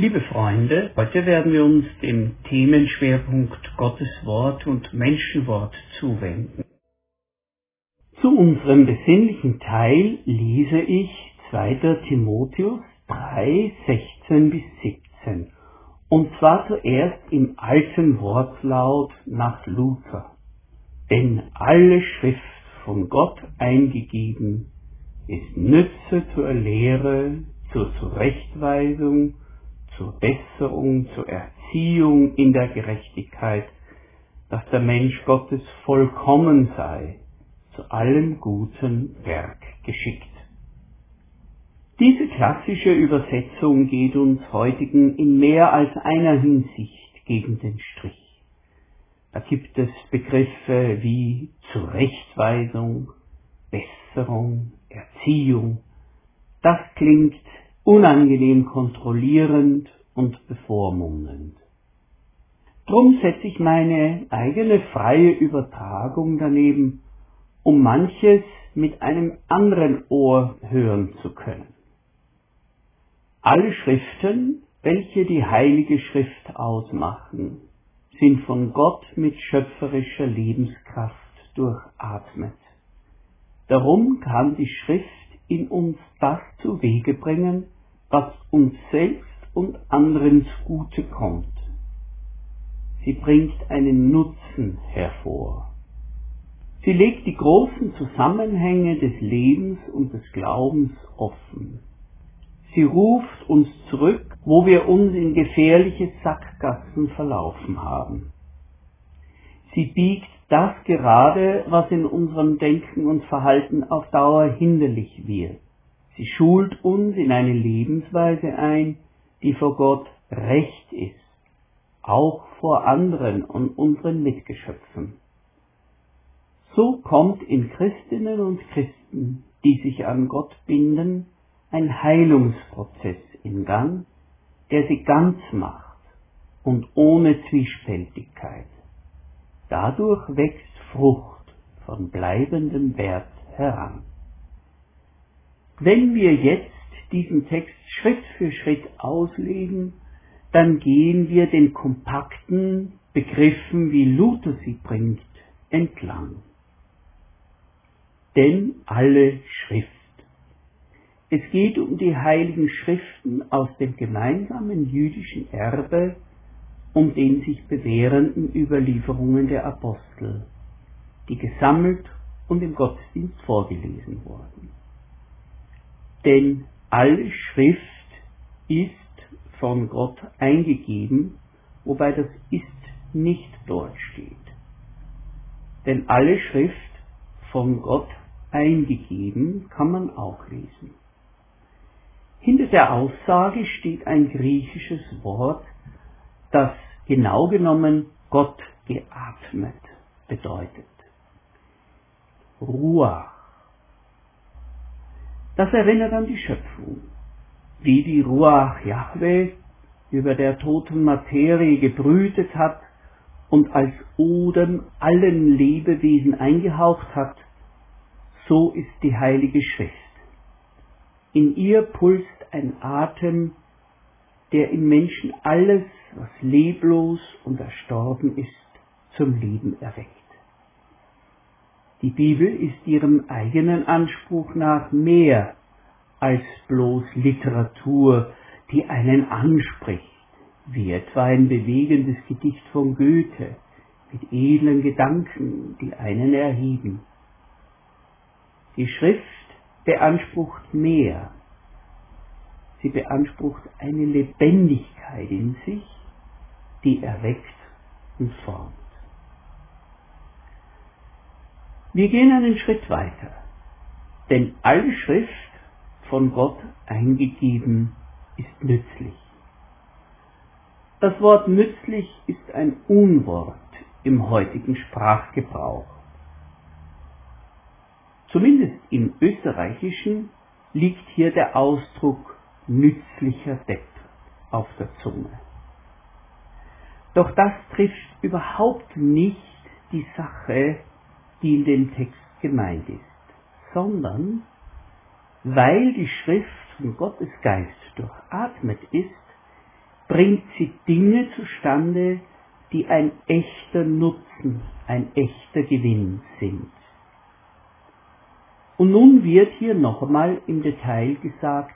Liebe Freunde, heute werden wir uns dem Themenschwerpunkt Gottes Wort und Menschenwort zuwenden. Zu unserem besinnlichen Teil lese ich 2. Timotheus 3, 16 bis 17. Und zwar zuerst im alten Wortlaut nach Luther. Denn alle Schrift von Gott eingegeben ist Nütze zur Lehre, zur Zurechtweisung, zur Besserung, zur Erziehung in der Gerechtigkeit, dass der Mensch Gottes vollkommen sei, zu allem guten Werk geschickt. Diese klassische Übersetzung geht uns heutigen in mehr als einer Hinsicht gegen den Strich. Da gibt es Begriffe wie Zurechtweisung, Besserung, Erziehung. Das klingt unangenehm kontrollierend und bevormundend. Drum setze ich meine eigene freie Übertragung daneben, um manches mit einem anderen Ohr hören zu können. Alle Schriften, welche die Heilige Schrift ausmachen, sind von Gott mit schöpferischer Lebenskraft durchatmet. Darum kann die Schrift in uns das zu Wege bringen, was uns selbst und anderen zugute kommt. Sie bringt einen Nutzen hervor. Sie legt die großen Zusammenhänge des Lebens und des Glaubens offen. Sie ruft uns zurück, wo wir uns in gefährliche Sackgassen verlaufen haben. Sie biegt das gerade, was in unserem Denken und Verhalten auf Dauer hinderlich wird. Sie schult uns in eine Lebensweise ein, die vor Gott recht ist, auch vor anderen und unseren Mitgeschöpfen. So kommt in Christinnen und Christen, die sich an Gott binden, ein Heilungsprozess in Gang, der sie ganz macht und ohne Zwiespältigkeit. Dadurch wächst Frucht von bleibendem Wert heran. Wenn wir jetzt diesen Text Schritt für Schritt auslegen, dann gehen wir den kompakten Begriffen, wie Luther sie bringt, entlang. Denn alle Schrift. Es geht um die heiligen Schriften aus dem gemeinsamen jüdischen Erbe um den sich bewährenden Überlieferungen der Apostel, die gesammelt und im Gottesdienst vorgelesen wurden. Denn alle Schrift ist von Gott eingegeben, wobei das ist nicht dort steht. Denn alle Schrift von Gott eingegeben kann man auch lesen. Hinter der Aussage steht ein griechisches Wort, das genau genommen Gott geatmet bedeutet. Ruach. Das erinnert an die Schöpfung, wie die Ruach Yahweh über der toten Materie gebrütet hat und als Odem allen Lebewesen eingehaucht hat, so ist die Heilige Schrift. In ihr pulst ein Atem, der im Menschen alles, was leblos und erstorben ist, zum Leben erweckt. Die Bibel ist ihrem eigenen Anspruch nach mehr als bloß Literatur, die einen anspricht, wie etwa ein bewegendes Gedicht von Goethe mit edlen Gedanken, die einen erheben. Die Schrift beansprucht mehr Sie beansprucht eine Lebendigkeit in sich, die erweckt und formt. Wir gehen einen Schritt weiter, denn alle Schrift von Gott eingegeben ist nützlich. Das Wort nützlich ist ein Unwort im heutigen Sprachgebrauch. Zumindest im österreichischen liegt hier der Ausdruck nützlicher Depp auf der Zunge. Doch das trifft überhaupt nicht die Sache, die in dem Text gemeint ist, sondern weil die Schrift von Gottes Geist durchatmet ist, bringt sie Dinge zustande, die ein echter Nutzen, ein echter Gewinn sind. Und nun wird hier noch einmal im Detail gesagt,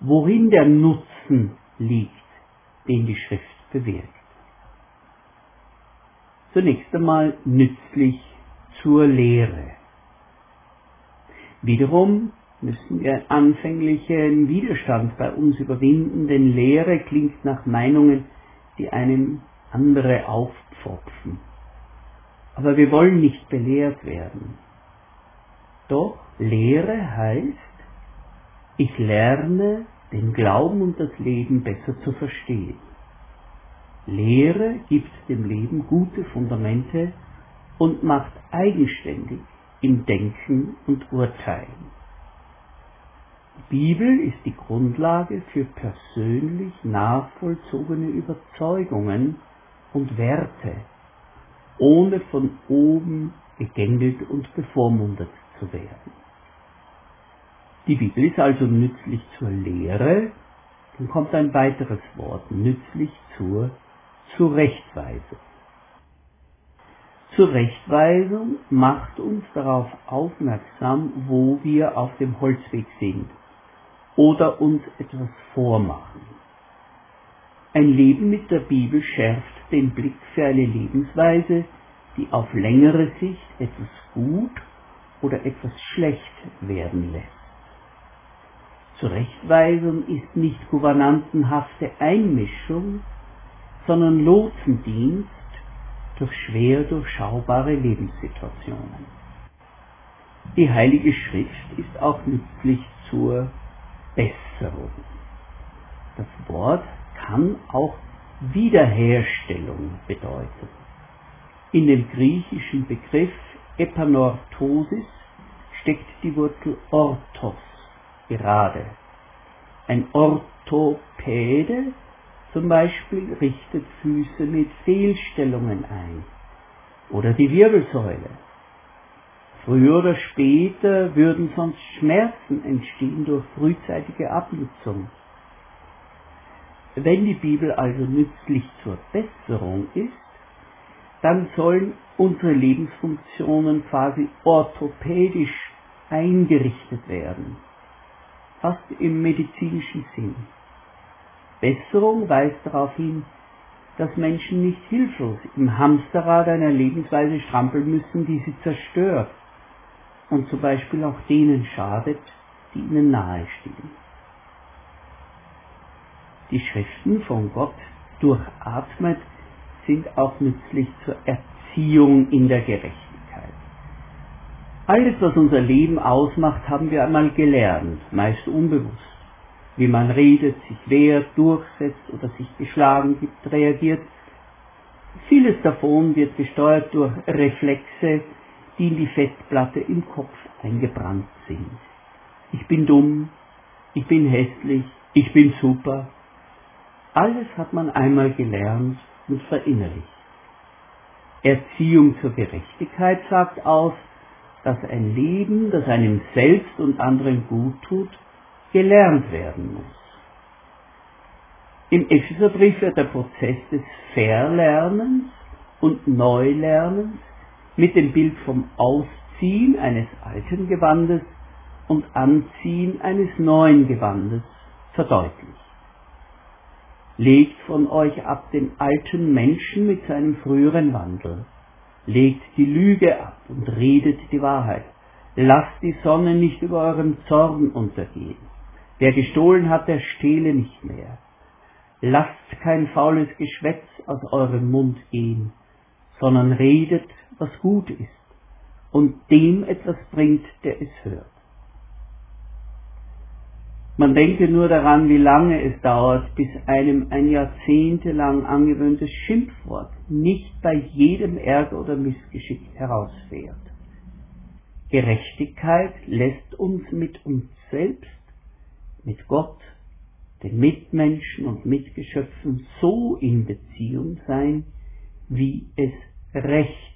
worin der Nutzen liegt, den die Schrift bewirkt. Zunächst einmal nützlich zur Lehre. Wiederum müssen wir anfänglichen Widerstand bei uns überwinden, denn Lehre klingt nach Meinungen, die einem andere aufpfropfen. Aber wir wollen nicht belehrt werden. Doch Lehre heißt, ich lerne den Glauben und das Leben besser zu verstehen. Lehre gibt dem Leben gute Fundamente und macht eigenständig im Denken und Urteilen. Die Bibel ist die Grundlage für persönlich nachvollzogene Überzeugungen und Werte, ohne von oben gegängelt und bevormundet zu werden. Die Bibel ist also nützlich zur Lehre, dann kommt ein weiteres Wort, nützlich zur Zurechtweisung. Zurechtweisung macht uns darauf aufmerksam, wo wir auf dem Holzweg sind oder uns etwas vormachen. Ein Leben mit der Bibel schärft den Blick für eine Lebensweise, die auf längere Sicht etwas gut oder etwas schlecht werden lässt. Zurechtweisung ist nicht gouvernantenhafte Einmischung, sondern Lotsendienst durch schwer durchschaubare Lebenssituationen. Die Heilige Schrift ist auch nützlich zur Besserung. Das Wort kann auch Wiederherstellung bedeuten. In dem griechischen Begriff Epanortosis steckt die Wurzel orthos, gerade. Ein Orthopäde zum Beispiel richtet Füße mit Fehlstellungen ein oder die Wirbelsäule. Früher oder später würden sonst Schmerzen entstehen durch frühzeitige Abnutzung. Wenn die Bibel also nützlich zur Besserung ist, dann sollen unsere Lebensfunktionen quasi orthopädisch eingerichtet werden, fast im medizinischen Sinn. Besserung weist darauf hin, dass Menschen nicht hilflos im Hamsterrad einer Lebensweise strampeln müssen, die sie zerstört und zum Beispiel auch denen schadet, die ihnen nahestehen. Die Schriften von Gott durchatmet sind auch nützlich zur Erziehung in der Gerechtigkeit. Alles, was unser Leben ausmacht, haben wir einmal gelernt, meist unbewusst. Wie man redet, sich wehrt, durchsetzt oder sich geschlagen gibt, reagiert. Vieles davon wird gesteuert durch Reflexe, die in die Festplatte im Kopf eingebrannt sind. Ich bin dumm, ich bin hässlich, ich bin super. Alles hat man einmal gelernt und verinnerlicht. Erziehung zur Gerechtigkeit sagt aus, dass ein Leben, das einem selbst und anderen gut tut, gelernt werden muss. Im Epheserbrief wird der Prozess des Verlernens und Neulernens mit dem Bild vom Ausziehen eines alten Gewandes und Anziehen eines neuen Gewandes verdeutlicht. Legt von euch ab den alten Menschen mit seinem früheren Wandel. Legt die Lüge ab und redet die Wahrheit. Lasst die Sonne nicht über eurem Zorn untergehen. Wer gestohlen hat, der stehle nicht mehr. Lasst kein faules Geschwätz aus eurem Mund gehen, sondern redet was gut ist und dem etwas bringt, der es hört. Man denke nur daran, wie lange es dauert, bis einem ein jahrzehntelang angewöhntes Schimpfwort nicht bei jedem Ärger oder Missgeschick herausfährt. Gerechtigkeit lässt uns mit uns selbst, mit Gott, den Mitmenschen und Mitgeschöpfen so in Beziehung sein, wie es recht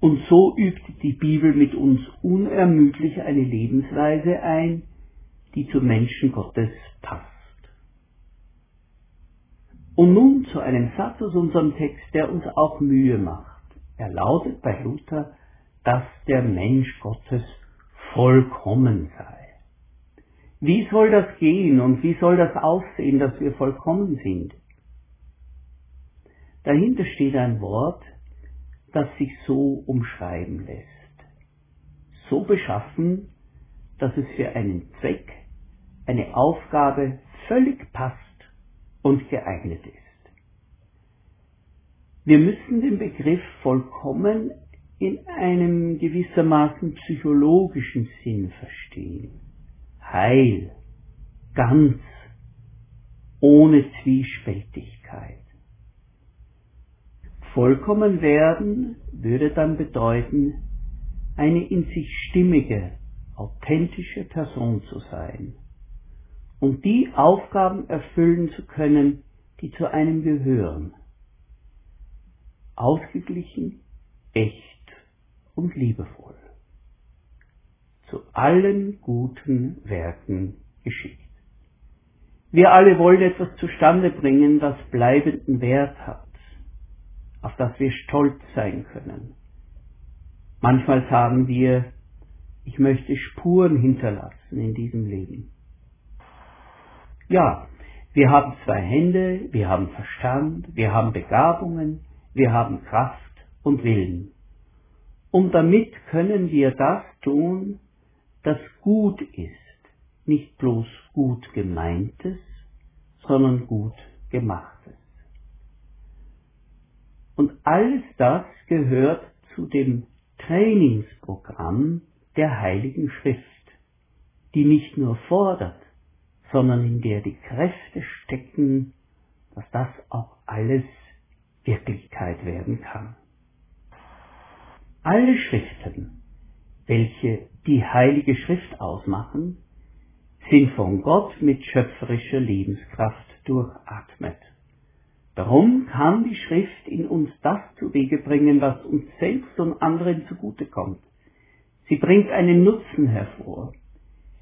und so übt die Bibel mit uns unermüdlich eine Lebensweise ein, die zum Menschen Gottes passt. Und nun zu einem Satz aus unserem Text, der uns auch Mühe macht. Er lautet bei Luther, dass der Mensch Gottes vollkommen sei. Wie soll das gehen und wie soll das aussehen, dass wir vollkommen sind? Dahinter steht ein Wort, das sich so umschreiben lässt. So beschaffen, dass es für einen Zweck, eine Aufgabe völlig passt und geeignet ist. Wir müssen den Begriff vollkommen in einem gewissermaßen psychologischen Sinn verstehen heil, ganz, ohne Zwiespältigkeit. Vollkommen werden würde dann bedeuten, eine in sich stimmige, authentische Person zu sein und die Aufgaben erfüllen zu können, die zu einem gehören. Ausgeglichen, echt und liebevoll zu allen guten Werken geschickt. Wir alle wollen etwas zustande bringen, das bleibenden Wert hat, auf das wir stolz sein können. Manchmal sagen wir, ich möchte Spuren hinterlassen in diesem Leben. Ja, wir haben zwei Hände, wir haben Verstand, wir haben Begabungen, wir haben Kraft und Willen. Und damit können wir das tun, das gut ist, nicht bloß gut gemeintes, sondern gut gemachtes. Und alles das gehört zu dem Trainingsprogramm der Heiligen Schrift, die nicht nur fordert, sondern in der die Kräfte stecken, dass das auch alles Wirklichkeit werden kann. Alle die Heilige Schrift ausmachen, sind von Gott mit schöpferischer Lebenskraft durchatmet. Darum kann die Schrift in uns das zuwege bringen, was uns selbst und anderen zugutekommt. Sie bringt einen Nutzen hervor.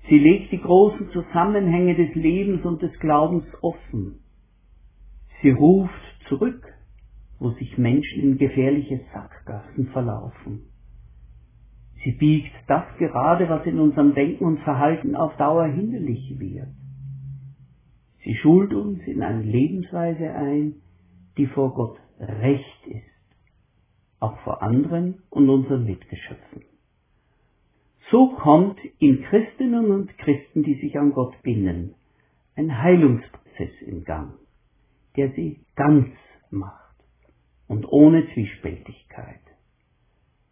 Sie legt die großen Zusammenhänge des Lebens und des Glaubens offen. Sie ruft zurück, wo sich Menschen in gefährliche Sackgassen verlaufen. Sie biegt das gerade, was in unserem Denken und Verhalten auf Dauer hinderlich wird. Sie schult uns in eine Lebensweise ein, die vor Gott recht ist, auch vor anderen und unseren Mitgeschöpfen. So kommt in Christinnen und Christen, die sich an Gott binden, ein Heilungsprozess in Gang, der sie ganz macht und ohne Zwiespältigkeit.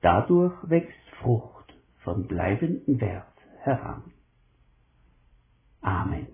Dadurch wächst Frucht von bleibendem Wert heran. Amen.